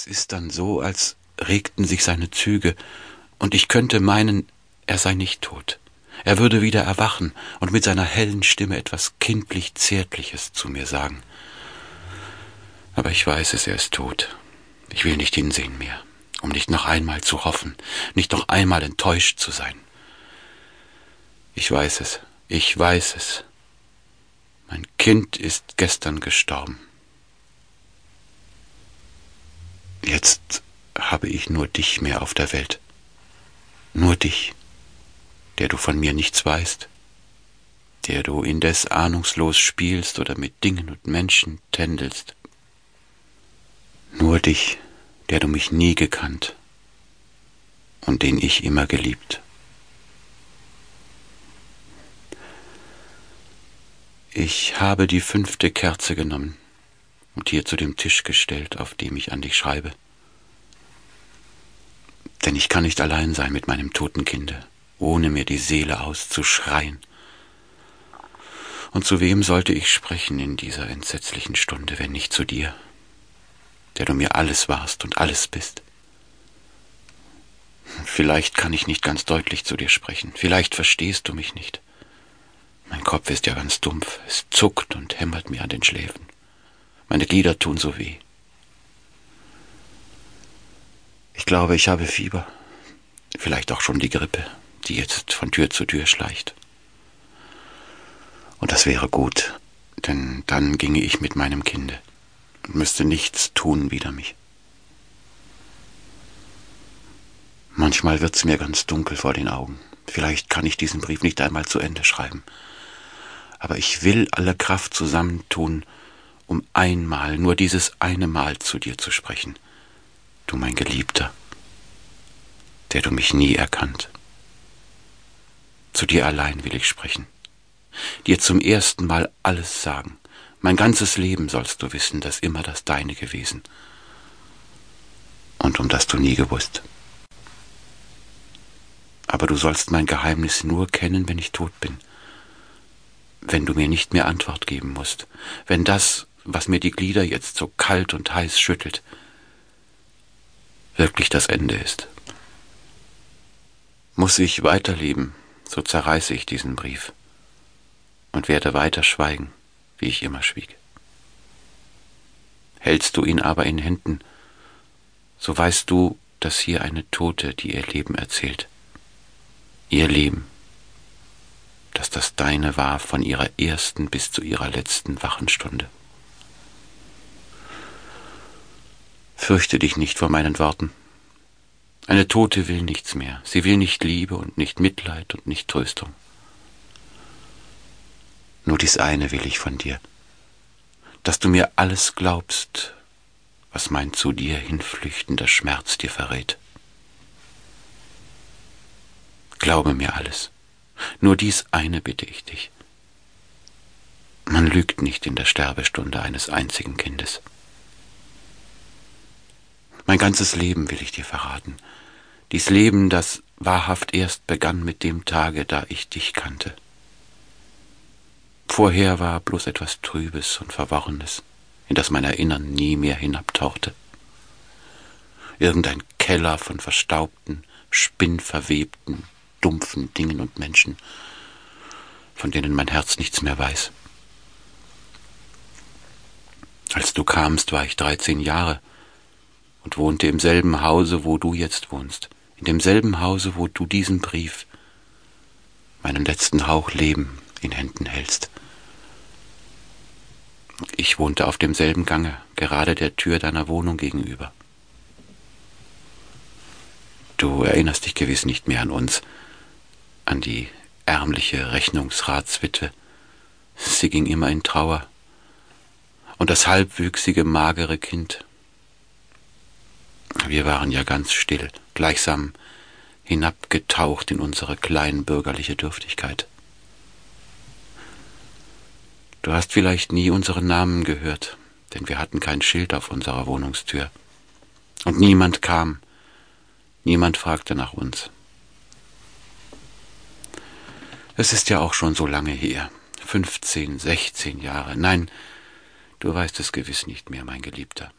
Es ist dann so, als regten sich seine Züge, und ich könnte meinen, er sei nicht tot. Er würde wieder erwachen und mit seiner hellen Stimme etwas kindlich Zärtliches zu mir sagen. Aber ich weiß es, er ist tot. Ich will nicht hinsehen mehr, um nicht noch einmal zu hoffen, nicht noch einmal enttäuscht zu sein. Ich weiß es, ich weiß es. Mein Kind ist gestern gestorben. Jetzt habe ich nur dich mehr auf der Welt. Nur dich, der du von mir nichts weißt, der du indes ahnungslos spielst oder mit Dingen und Menschen tändelst. Nur dich, der du mich nie gekannt und den ich immer geliebt. Ich habe die fünfte Kerze genommen und hier zu dem Tisch gestellt, auf dem ich an dich schreibe. Denn ich kann nicht allein sein mit meinem toten Kinde, ohne mir die Seele auszuschreien. Und zu wem sollte ich sprechen in dieser entsetzlichen Stunde, wenn nicht zu dir, der du mir alles warst und alles bist? Vielleicht kann ich nicht ganz deutlich zu dir sprechen, vielleicht verstehst du mich nicht. Mein Kopf ist ja ganz dumpf, es zuckt und hämmert mir an den Schläfen. Meine Glieder tun so weh. Ich glaube, ich habe Fieber. Vielleicht auch schon die Grippe, die jetzt von Tür zu Tür schleicht. Und das wäre gut, denn dann ginge ich mit meinem Kinde und müsste nichts tun wider mich. Manchmal wird's mir ganz dunkel vor den Augen. Vielleicht kann ich diesen Brief nicht einmal zu Ende schreiben. Aber ich will alle Kraft zusammentun, um einmal, nur dieses eine Mal zu dir zu sprechen, du mein Geliebter, der du mich nie erkannt. Zu dir allein will ich sprechen, dir zum ersten Mal alles sagen. Mein ganzes Leben sollst du wissen, dass immer das deine gewesen und um das du nie gewusst. Aber du sollst mein Geheimnis nur kennen, wenn ich tot bin, wenn du mir nicht mehr Antwort geben musst, wenn das, was mir die Glieder jetzt so kalt und heiß schüttelt, wirklich das Ende ist. Muss ich weiterleben, so zerreiße ich diesen Brief und werde weiter schweigen, wie ich immer schwieg. Hältst du ihn aber in Händen, so weißt du, dass hier eine Tote, die ihr Leben erzählt, ihr Leben, dass das deine war von ihrer ersten bis zu ihrer letzten Wachenstunde. Fürchte dich nicht vor meinen Worten. Eine Tote will nichts mehr. Sie will nicht Liebe und nicht Mitleid und nicht Tröstung. Nur dies eine will ich von dir, dass du mir alles glaubst, was mein zu dir hinflüchtender Schmerz dir verrät. Glaube mir alles. Nur dies eine bitte ich dich. Man lügt nicht in der Sterbestunde eines einzigen Kindes. Mein ganzes Leben will ich dir verraten. Dies Leben, das wahrhaft erst begann mit dem Tage, da ich dich kannte. Vorher war bloß etwas Trübes und Verworrenes, in das mein Erinnern nie mehr hinabtauchte. Irgendein Keller von verstaubten, spinnverwebten, dumpfen Dingen und Menschen, von denen mein Herz nichts mehr weiß. Als du kamst, war ich dreizehn Jahre, und wohnte im selben Hause, wo du jetzt wohnst, in demselben Hause, wo du diesen Brief, meinen letzten Hauch Leben, in Händen hältst. Ich wohnte auf demselben Gange, gerade der Tür deiner Wohnung gegenüber. Du erinnerst dich gewiss nicht mehr an uns, an die ärmliche Rechnungsratswitwe. Sie ging immer in Trauer. Und das halbwüchsige, magere Kind, wir waren ja ganz still, gleichsam hinabgetaucht in unsere kleinbürgerliche Dürftigkeit. Du hast vielleicht nie unseren Namen gehört, denn wir hatten kein Schild auf unserer Wohnungstür. Und niemand kam, niemand fragte nach uns. Es ist ja auch schon so lange her, fünfzehn, sechzehn Jahre. Nein, du weißt es gewiss nicht mehr, mein Geliebter.